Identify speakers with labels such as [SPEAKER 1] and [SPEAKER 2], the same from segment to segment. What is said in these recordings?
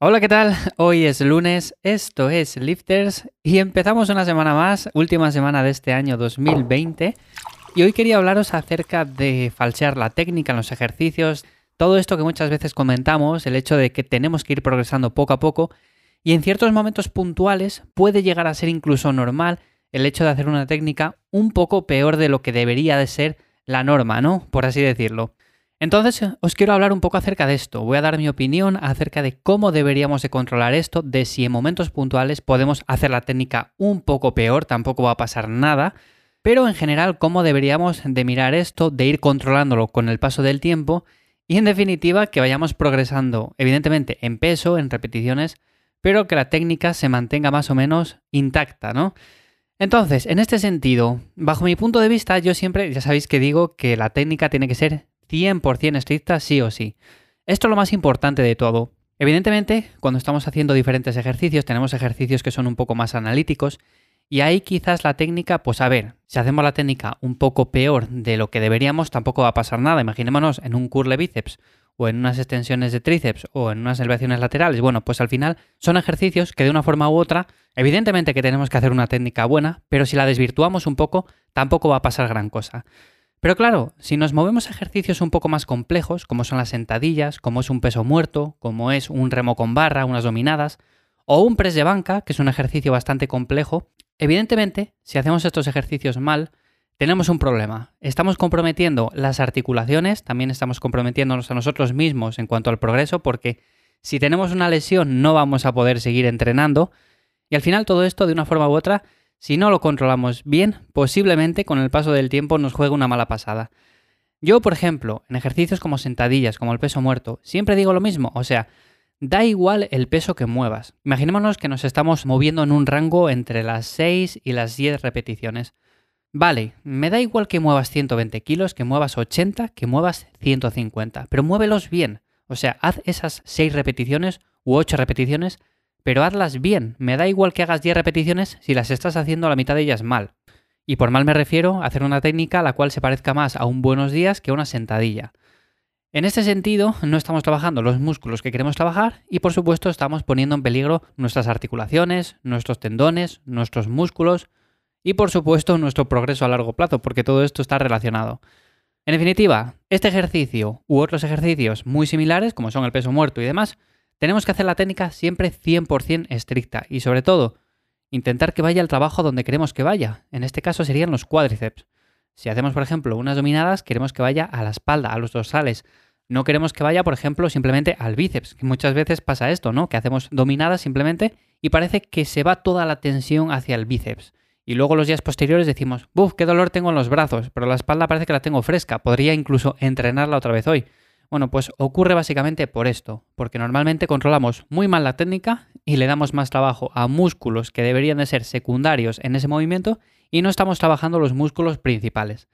[SPEAKER 1] Hola, ¿qué tal? Hoy es lunes, esto es Lifters y empezamos una semana más, última semana de este año 2020. Y hoy quería hablaros acerca de falsear la técnica en los ejercicios, todo esto que muchas veces comentamos, el hecho de que tenemos que ir progresando poco a poco y en ciertos momentos puntuales puede llegar a ser incluso normal el hecho de hacer una técnica un poco peor de lo que debería de ser la norma, ¿no? Por así decirlo. Entonces os quiero hablar un poco acerca de esto. Voy a dar mi opinión acerca de cómo deberíamos de controlar esto, de si en momentos puntuales podemos hacer la técnica un poco peor, tampoco va a pasar nada, pero en general cómo deberíamos de mirar esto, de ir controlándolo con el paso del tiempo y en definitiva que vayamos progresando, evidentemente en peso, en repeticiones, pero que la técnica se mantenga más o menos intacta, ¿no? Entonces, en este sentido, bajo mi punto de vista, yo siempre, ya sabéis que digo que la técnica tiene que ser 100% estricta sí o sí. Esto es lo más importante de todo. Evidentemente, cuando estamos haciendo diferentes ejercicios, tenemos ejercicios que son un poco más analíticos y ahí quizás la técnica, pues a ver, si hacemos la técnica un poco peor de lo que deberíamos, tampoco va a pasar nada. Imaginémonos en un curl de bíceps o en unas extensiones de tríceps o en unas elevaciones laterales. Bueno, pues al final son ejercicios que de una forma u otra, evidentemente que tenemos que hacer una técnica buena, pero si la desvirtuamos un poco, tampoco va a pasar gran cosa. Pero claro, si nos movemos a ejercicios un poco más complejos, como son las sentadillas, como es un peso muerto, como es un remo con barra, unas dominadas, o un press de banca, que es un ejercicio bastante complejo, evidentemente, si hacemos estos ejercicios mal, tenemos un problema. Estamos comprometiendo las articulaciones, también estamos comprometiéndonos a nosotros mismos en cuanto al progreso, porque si tenemos una lesión no vamos a poder seguir entrenando, y al final todo esto de una forma u otra si no lo controlamos bien, posiblemente con el paso del tiempo nos juegue una mala pasada. Yo, por ejemplo, en ejercicios como sentadillas, como el peso muerto, siempre digo lo mismo, o sea, da igual el peso que muevas. Imaginémonos que nos estamos moviendo en un rango entre las 6 y las 10 repeticiones. Vale, me da igual que muevas 120 kilos, que muevas 80, que muevas 150, pero muévelos bien. O sea, haz esas 6 repeticiones u 8 repeticiones pero hazlas bien. Me da igual que hagas 10 repeticiones si las estás haciendo la mitad de ellas mal. Y por mal me refiero a hacer una técnica a la cual se parezca más a un buenos días que a una sentadilla. En este sentido, no estamos trabajando los músculos que queremos trabajar y por supuesto estamos poniendo en peligro nuestras articulaciones, nuestros tendones, nuestros músculos y por supuesto nuestro progreso a largo plazo, porque todo esto está relacionado. En definitiva, este ejercicio u otros ejercicios muy similares, como son el peso muerto y demás, tenemos que hacer la técnica siempre 100% estricta y sobre todo intentar que vaya el trabajo donde queremos que vaya. En este caso serían los cuádriceps. Si hacemos, por ejemplo, unas dominadas, queremos que vaya a la espalda, a los dorsales. No queremos que vaya, por ejemplo, simplemente al bíceps, que muchas veces pasa esto, ¿no? Que hacemos dominadas simplemente y parece que se va toda la tensión hacia el bíceps. Y luego los días posteriores decimos, ¡buf! ¡Qué dolor tengo en los brazos! Pero la espalda parece que la tengo fresca. Podría incluso entrenarla otra vez hoy. Bueno, pues ocurre básicamente por esto, porque normalmente controlamos muy mal la técnica y le damos más trabajo a músculos que deberían de ser secundarios en ese movimiento y no estamos trabajando los músculos principales.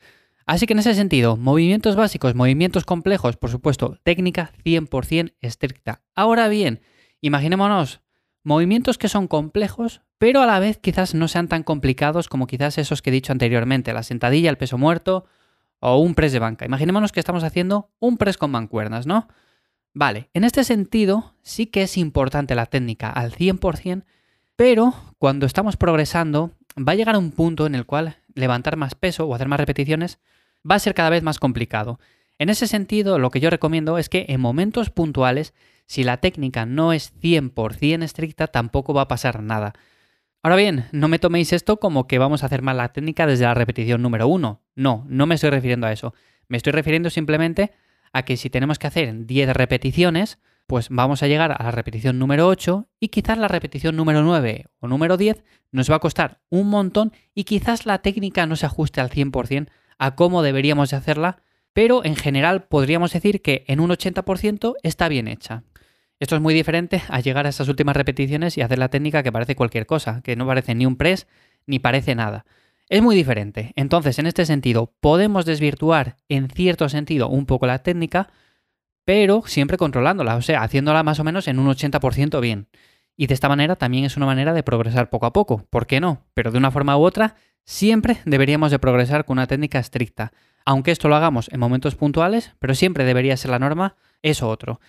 [SPEAKER 1] Así que en ese sentido, movimientos básicos, movimientos complejos, por supuesto, técnica 100% estricta. Ahora bien, imaginémonos movimientos que son complejos, pero a la vez quizás no sean tan complicados como quizás esos que he dicho anteriormente, la sentadilla, el peso muerto o un press de banca. Imaginémonos que estamos haciendo un press con mancuernas, ¿no? Vale, en este sentido sí que es importante la técnica al 100%, pero cuando estamos progresando va a llegar un punto en el cual levantar más peso o hacer más repeticiones va a ser cada vez más complicado. En ese sentido, lo que yo recomiendo es que en momentos puntuales, si la técnica no es 100% estricta, tampoco va a pasar nada. Ahora bien, no me toméis esto como que vamos a hacer mal la técnica desde la repetición número uno. No, no me estoy refiriendo a eso. Me estoy refiriendo simplemente a que si tenemos que hacer 10 repeticiones, pues vamos a llegar a la repetición número 8 y quizás la repetición número 9 o número 10 nos va a costar un montón y quizás la técnica no se ajuste al 100% a cómo deberíamos de hacerla, pero en general podríamos decir que en un 80% está bien hecha. Esto es muy diferente a llegar a esas últimas repeticiones y hacer la técnica que parece cualquier cosa, que no parece ni un press ni parece nada. Es muy diferente. Entonces, en este sentido, podemos desvirtuar en cierto sentido un poco la técnica, pero siempre controlándola, o sea, haciéndola más o menos en un 80% bien. Y de esta manera también es una manera de progresar poco a poco. ¿Por qué no? Pero de una forma u otra, siempre deberíamos de progresar con una técnica estricta. Aunque esto lo hagamos en momentos puntuales, pero siempre debería ser la norma, eso otro.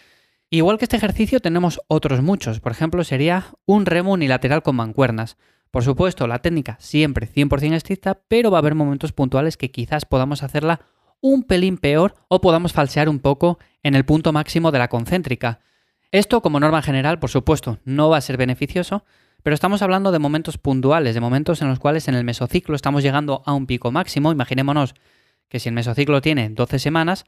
[SPEAKER 1] Igual que este ejercicio tenemos otros muchos, por ejemplo sería un remo unilateral con mancuernas. Por supuesto, la técnica siempre 100% estricta, pero va a haber momentos puntuales que quizás podamos hacerla un pelín peor o podamos falsear un poco en el punto máximo de la concéntrica. Esto, como norma general, por supuesto, no va a ser beneficioso, pero estamos hablando de momentos puntuales, de momentos en los cuales en el mesociclo estamos llegando a un pico máximo. Imaginémonos que si el mesociclo tiene 12 semanas,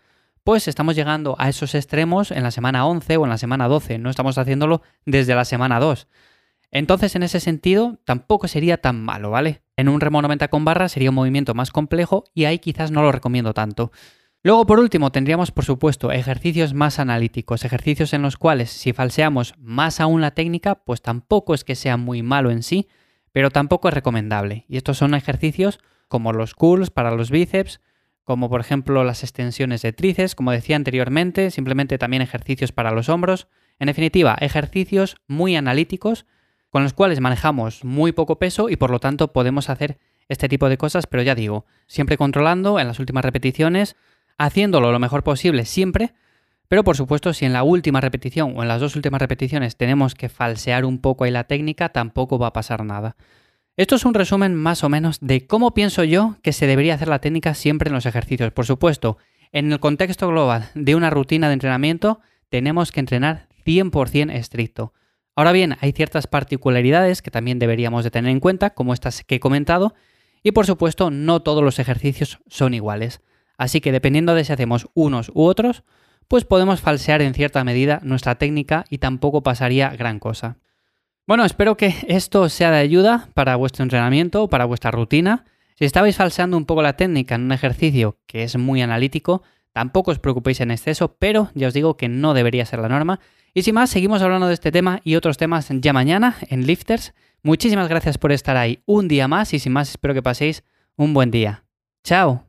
[SPEAKER 1] pues estamos llegando a esos extremos en la semana 11 o en la semana 12, no estamos haciéndolo desde la semana 2. Entonces, en ese sentido, tampoco sería tan malo, ¿vale? En un remo 90 con barra sería un movimiento más complejo y ahí quizás no lo recomiendo tanto. Luego, por último, tendríamos, por supuesto, ejercicios más analíticos, ejercicios en los cuales si falseamos más aún la técnica, pues tampoco es que sea muy malo en sí, pero tampoco es recomendable. Y estos son ejercicios como los curls para los bíceps, como por ejemplo las extensiones de tríceps, como decía anteriormente, simplemente también ejercicios para los hombros. En definitiva, ejercicios muy analíticos con los cuales manejamos muy poco peso y por lo tanto podemos hacer este tipo de cosas, pero ya digo, siempre controlando en las últimas repeticiones, haciéndolo lo mejor posible siempre, pero por supuesto si en la última repetición o en las dos últimas repeticiones tenemos que falsear un poco ahí la técnica, tampoco va a pasar nada. Esto es un resumen más o menos de cómo pienso yo que se debería hacer la técnica siempre en los ejercicios. Por supuesto, en el contexto global de una rutina de entrenamiento, tenemos que entrenar 100% estricto. Ahora bien, hay ciertas particularidades que también deberíamos de tener en cuenta, como estas que he comentado, y por supuesto no todos los ejercicios son iguales. Así que dependiendo de si hacemos unos u otros, pues podemos falsear en cierta medida nuestra técnica y tampoco pasaría gran cosa. Bueno, espero que esto sea de ayuda para vuestro entrenamiento, para vuestra rutina. Si estabais falseando un poco la técnica en un ejercicio que es muy analítico, tampoco os preocupéis en exceso, pero ya os digo que no debería ser la norma y sin más, seguimos hablando de este tema y otros temas ya mañana en Lifters. Muchísimas gracias por estar ahí un día más y sin más espero que paséis un buen día. Chao.